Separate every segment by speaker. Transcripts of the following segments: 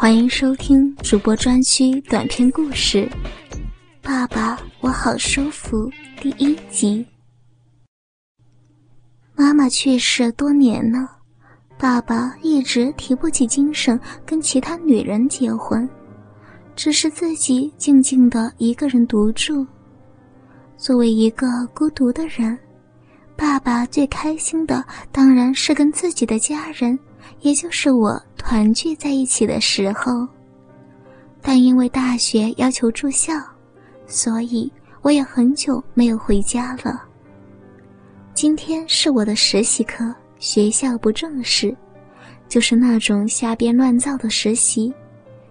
Speaker 1: 欢迎收听主播专区短篇故事《爸爸我好舒服》第一集。妈妈去世多年了，爸爸一直提不起精神跟其他女人结婚，只是自己静静的一个人独住。作为一个孤独的人。爸爸最开心的当然是跟自己的家人，也就是我团聚在一起的时候。但因为大学要求住校，所以我也很久没有回家了。今天是我的实习课，学校不正式，就是那种瞎编乱造的实习，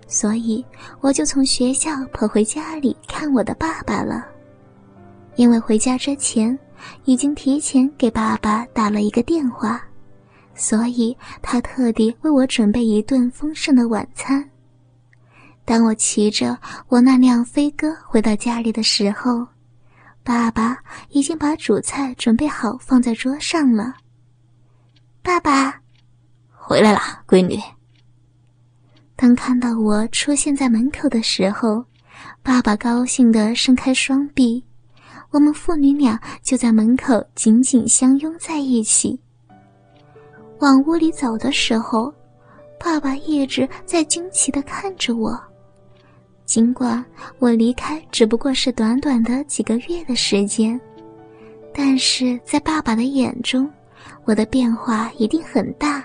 Speaker 1: 所以我就从学校跑回家里看我的爸爸了。因为回家之前。已经提前给爸爸打了一个电话，所以他特地为我准备一顿丰盛的晚餐。当我骑着我那辆飞鸽回到家里的时候，爸爸已经把主菜准备好放在桌上了。爸爸，
Speaker 2: 回来了，闺女。
Speaker 1: 当看到我出现在门口的时候，爸爸高兴地伸开双臂。我们父女俩就在门口紧紧相拥在一起。往屋里走的时候，爸爸一直在惊奇的看着我。尽管我离开只不过是短短的几个月的时间，但是在爸爸的眼中，我的变化一定很大。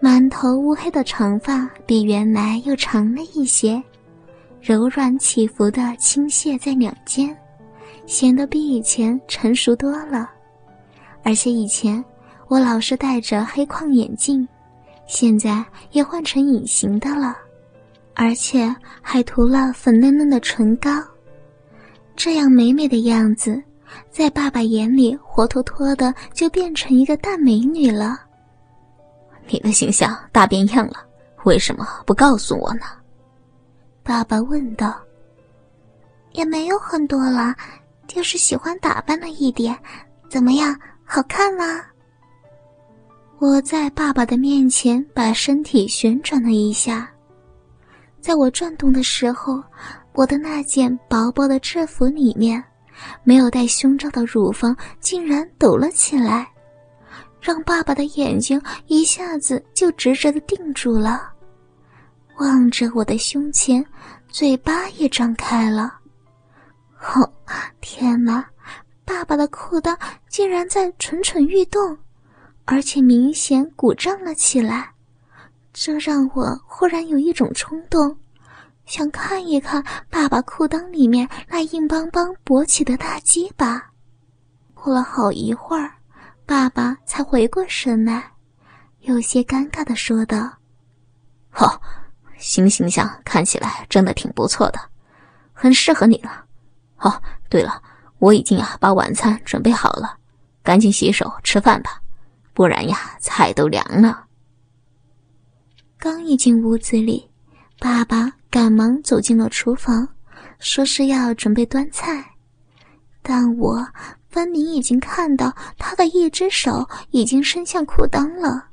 Speaker 1: 满头乌黑的长发比原来又长了一些，柔软起伏的倾泻在两肩。显得比以前成熟多了，而且以前我老是戴着黑框眼镜，现在也换成隐形的了，而且还涂了粉嫩嫩的唇膏，这样美美的样子，在爸爸眼里活脱脱的就变成一个大美女了。
Speaker 2: 你的形象大变样了，为什么不告诉我呢？
Speaker 1: 爸爸问道。
Speaker 3: 也没有很多了。就是喜欢打扮了一点，怎么样？好看吗？
Speaker 1: 我在爸爸的面前把身体旋转了一下，在我转动的时候，我的那件薄薄的制服里面，没有戴胸罩的乳房竟然抖了起来，让爸爸的眼睛一下子就直直的定住了，望着我的胸前，嘴巴也张开了。哦，天哪！爸爸的裤裆竟然在蠢蠢欲动，而且明显鼓胀了起来，这让我忽然有一种冲动，想看一看爸爸裤裆里面那硬邦邦勃起的大鸡巴。过了好一会儿，爸爸才回过神来，有些尴尬的说道：“
Speaker 2: 哦，新形象看起来真的挺不错的，很适合你了。”哦，对了，我已经啊把晚餐准备好了，赶紧洗手吃饭吧，不然呀菜都凉了。
Speaker 1: 刚一进屋子里，爸爸赶忙走进了厨房，说是要准备端菜，但我分明已经看到他的一只手已经伸向裤裆了，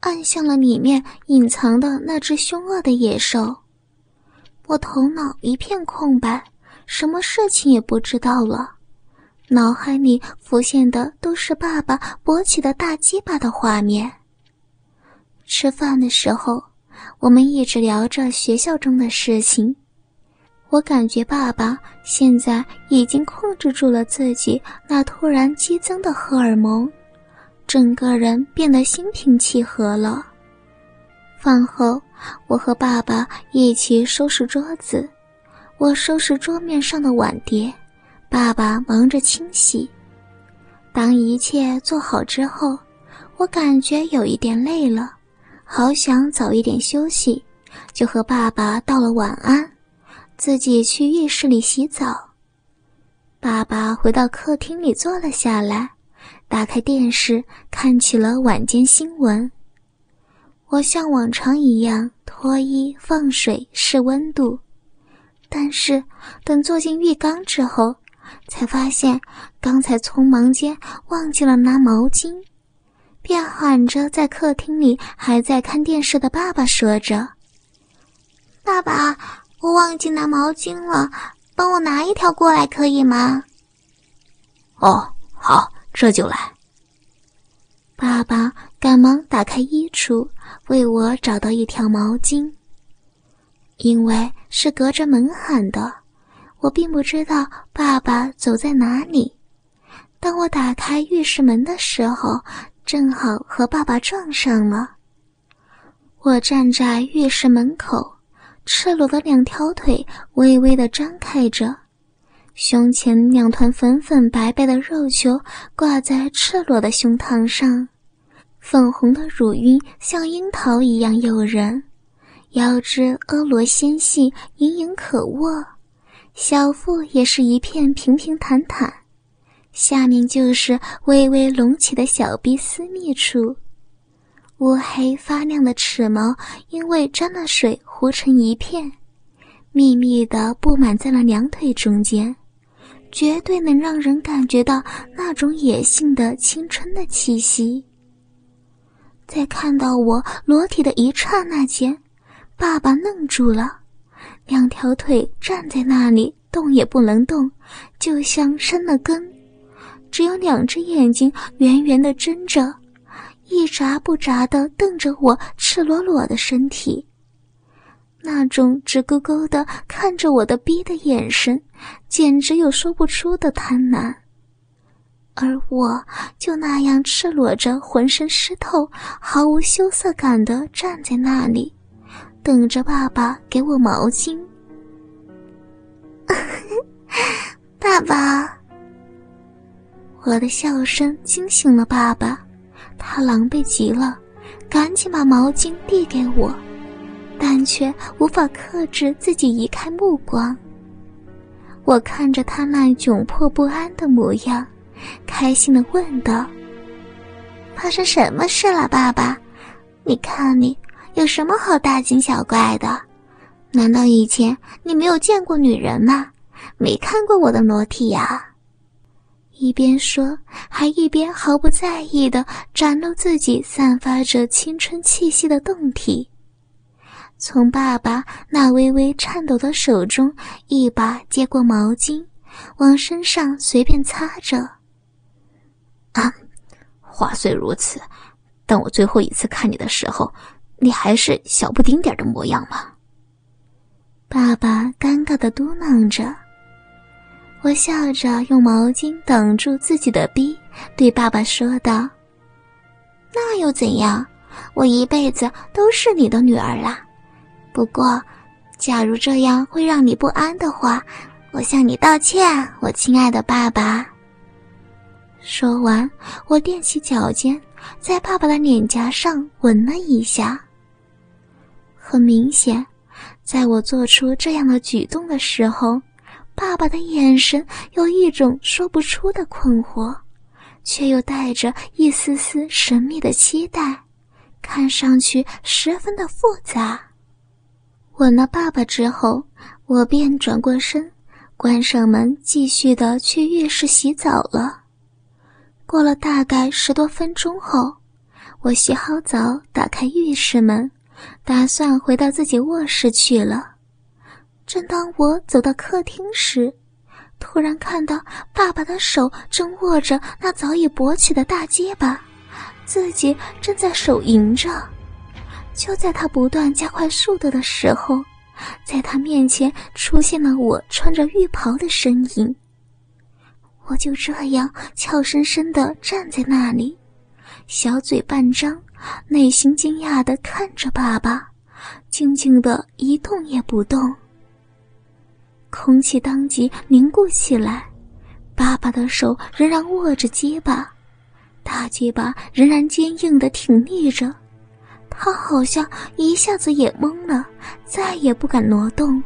Speaker 1: 按向了里面隐藏的那只凶恶的野兽，我头脑一片空白。什么事情也不知道了，脑海里浮现的都是爸爸勃起的大鸡巴的画面。吃饭的时候，我们一直聊着学校中的事情。我感觉爸爸现在已经控制住了自己那突然激增的荷尔蒙，整个人变得心平气和了。饭后，我和爸爸一起收拾桌子。我收拾桌面上的碗碟，爸爸忙着清洗。当一切做好之后，我感觉有一点累了，好想早一点休息，就和爸爸道了晚安，自己去浴室里洗澡。爸爸回到客厅里坐了下来，打开电视看起了晚间新闻。我像往常一样脱衣放水试温度。但是，等坐进浴缸之后，才发现刚才匆忙间忘记了拿毛巾，便喊着在客厅里还在看电视的爸爸说着：“
Speaker 3: 爸爸，我忘记拿毛巾了，帮我拿一条过来可以吗？
Speaker 2: 哦，好，这就来。
Speaker 1: 爸爸赶忙打开衣橱，为我找到一条毛巾。因为是隔着门喊的，我并不知道爸爸走在哪里。当我打开浴室门的时候，正好和爸爸撞上了。我站在浴室门口，赤裸的两条腿微微的张开着，胸前两团粉粉白白的肉球挂在赤裸的胸膛上，粉红的乳晕像樱桃一样诱人，腰肢婀娜纤细，盈盈可握，小腹也是一片平平坦坦，下面就是微微隆起的小臂私密处。乌黑发亮的齿毛因为沾了水糊成一片，密密的布满在了两腿中间，绝对能让人感觉到那种野性的青春的气息。在看到我裸体的一刹那间，爸爸愣住了，两条腿站在那里动也不能动，就像生了根，只有两只眼睛圆圆的睁着。一眨不眨的瞪着我赤裸裸的身体，那种直勾勾的看着我的逼的眼神，简直有说不出的贪婪。而我就那样赤裸着，浑身湿透，毫无羞涩感的站在那里，等着爸爸给我毛巾。爸爸，我的笑声惊醒了爸爸。他狼狈极了，赶紧把毛巾递给我，但却无法克制自己移开目光。我看着他那窘迫不安的模样，开心的问道：“发生什么事了，爸爸？你看你有什么好大惊小怪的？难道以前你没有见过女人吗？没看过我的裸体呀？”一边说，还一边毫不在意地展露自己散发着青春气息的胴体，从爸爸那微微颤抖的手中一把接过毛巾，往身上随便擦着。
Speaker 2: 啊，话虽如此，但我最后一次看你的时候，你还是小不丁点的模样吗？
Speaker 1: 爸爸尴尬的嘟囔着。我笑着用毛巾挡住自己的逼，对爸爸说道：“那又怎样？我一辈子都是你的女儿啦。不过，假如这样会让你不安的话，我向你道歉，我亲爱的爸爸。”说完，我踮起脚尖，在爸爸的脸颊上吻了一下。很明显，在我做出这样的举动的时候。爸爸的眼神有一种说不出的困惑，却又带着一丝丝神秘的期待，看上去十分的复杂。吻了爸爸之后，我便转过身，关上门，继续的去浴室洗澡了。过了大概十多分钟后，我洗好澡，打开浴室门，打算回到自己卧室去了。正当我走到客厅时，突然看到爸爸的手正握着那早已勃起的大结巴，自己正在手淫着。就在他不断加快速度的时候，在他面前出现了我穿着浴袍的身影。我就这样俏生生地站在那里，小嘴半张，内心惊讶地看着爸爸，静静地一动也不动。空气当即凝固起来，爸爸的手仍然握着结巴，大结巴仍然坚硬的挺立着，他好像一下子也懵了，再也不敢挪动。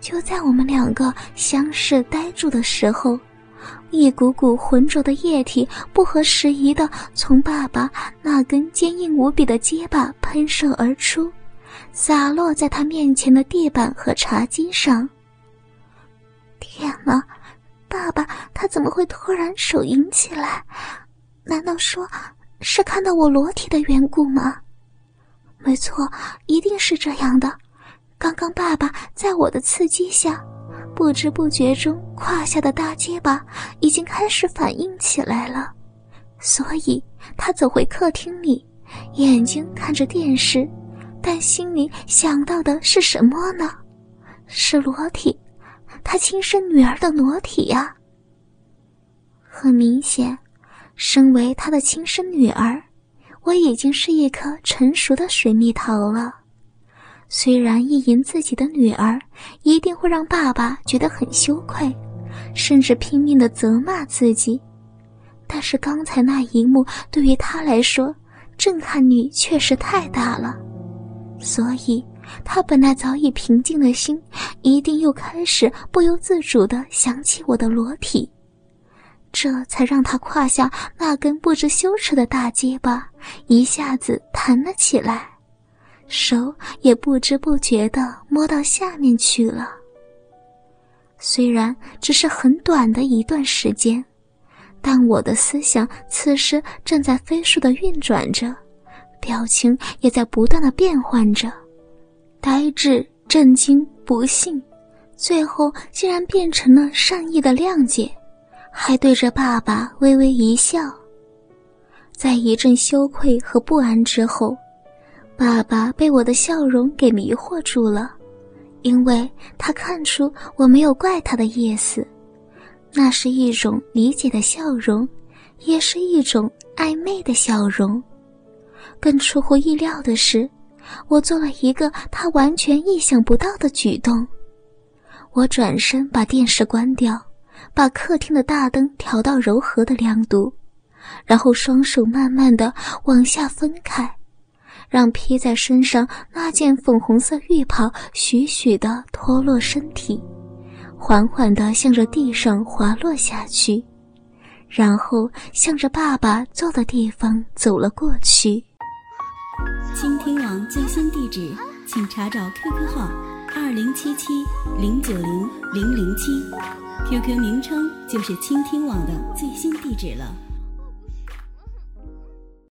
Speaker 1: 就在我们两个相视呆住的时候，一股股浑浊的液体不合时宜的从爸爸那根坚硬无比的结巴喷射而出。洒落在他面前的地板和茶几上。天哪，爸爸，他怎么会突然手淫起来？难道说是看到我裸体的缘故吗？没错，一定是这样的。刚刚爸爸在我的刺激下，不知不觉中胯下的大结巴已经开始反应起来了，所以他走回客厅里，眼睛看着电视，但心里想到的是什么呢？是裸体，他亲生女儿的裸体呀。很明显，身为他的亲生女儿，我已经是一颗成熟的水蜜桃了。虽然意淫自己的女儿一定会让爸爸觉得很羞愧，甚至拼命的责骂自己，但是刚才那一幕对于他来说震撼力确实太大了，所以他本来早已平静的心，一定又开始不由自主的想起我的裸体。这才让他胯下那根不知羞耻的大结巴一下子弹了起来，手也不知不觉地摸到下面去了。虽然只是很短的一段时间，但我的思想此时正在飞速地运转着，表情也在不断地变换着，呆滞、震惊、不幸，最后竟然变成了善意的谅解。还对着爸爸微微一笑。在一阵羞愧和不安之后，爸爸被我的笑容给迷惑住了，因为他看出我没有怪他的意思，那是一种理解的笑容，也是一种暧昧的笑容。更出乎意料的是，我做了一个他完全意想不到的举动，我转身把电视关掉。把客厅的大灯调到柔和的亮度，然后双手慢慢的往下分开，让披在身上那件粉红色浴袍徐徐的脱落身体，缓缓的向着地上滑落下去，然后向着爸爸坐的地方走了过去。
Speaker 4: 倾听网最新地址，请查找 QQ 号二零七七零九零零零七。QQ 名称就是倾听网的最新地址了。